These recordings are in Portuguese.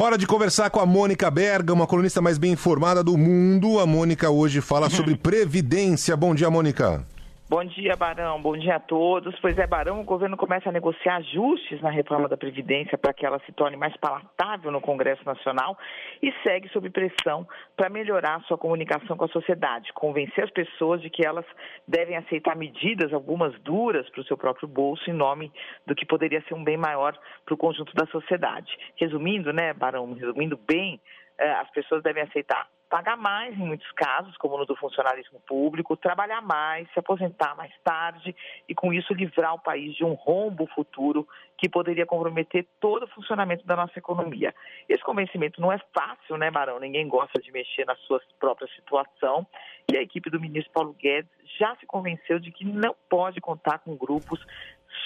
Hora de conversar com a Mônica Berga, uma colunista mais bem informada do mundo. A Mônica hoje fala sobre previdência. Bom dia, Mônica. Bom dia, Barão. Bom dia a todos. Pois é, Barão, o governo começa a negociar ajustes na reforma da Previdência para que ela se torne mais palatável no Congresso Nacional e segue sob pressão para melhorar sua comunicação com a sociedade, convencer as pessoas de que elas devem aceitar medidas, algumas duras, para o seu próprio bolso, em nome do que poderia ser um bem maior para o conjunto da sociedade. Resumindo, né, Barão, resumindo bem, eh, as pessoas devem aceitar pagar mais em muitos casos, como no do funcionalismo público, trabalhar mais, se aposentar mais tarde e com isso livrar o país de um rombo futuro que poderia comprometer todo o funcionamento da nossa economia. Esse convencimento não é fácil, né, Barão? Ninguém gosta de mexer na sua própria situação e a equipe do ministro Paulo Guedes já se convenceu de que não pode contar com grupos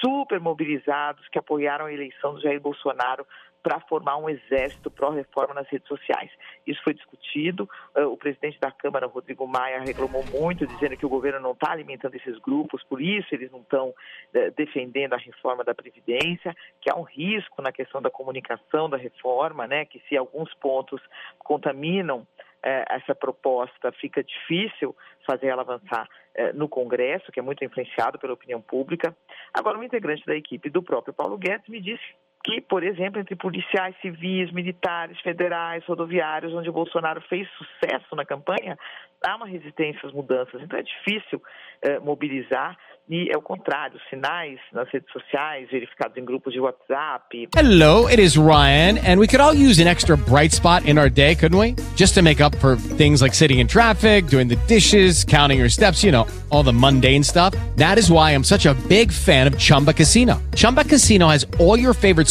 super mobilizados que apoiaram a eleição do Jair Bolsonaro para formar um exército pró-reforma nas redes sociais. Isso foi discutido. Uh, o presidente da Câmara, Rodrigo Maia, reclamou muito, dizendo que o governo não está alimentando esses grupos, por isso eles não estão uh, defendendo a reforma da Previdência, que há um risco na questão da comunicação da reforma, né, que se alguns pontos contaminam eh, essa proposta, fica difícil fazer ela avançar eh, no Congresso, que é muito influenciado pela opinião pública. Agora, um integrante da equipe do próprio Paulo Guedes me disse que, por exemplo, entre policiais civis, militares, federais, rodoviários, onde o Bolsonaro fez sucesso na campanha, há uma resistência às mudanças. Então é difícil eh, mobilizar e é o contrário, sinais nas redes sociais, verificados em grupos de WhatsApp. Hello, it is Ryan, and we could all use an extra bright spot in our day, couldn't we? Just to make up for things like sitting in traffic, doing the dishes, counting your steps, you know, all the mundane stuff. That is why I'm such a big fan of Chumba Casino. Chumba Casino has all your favorite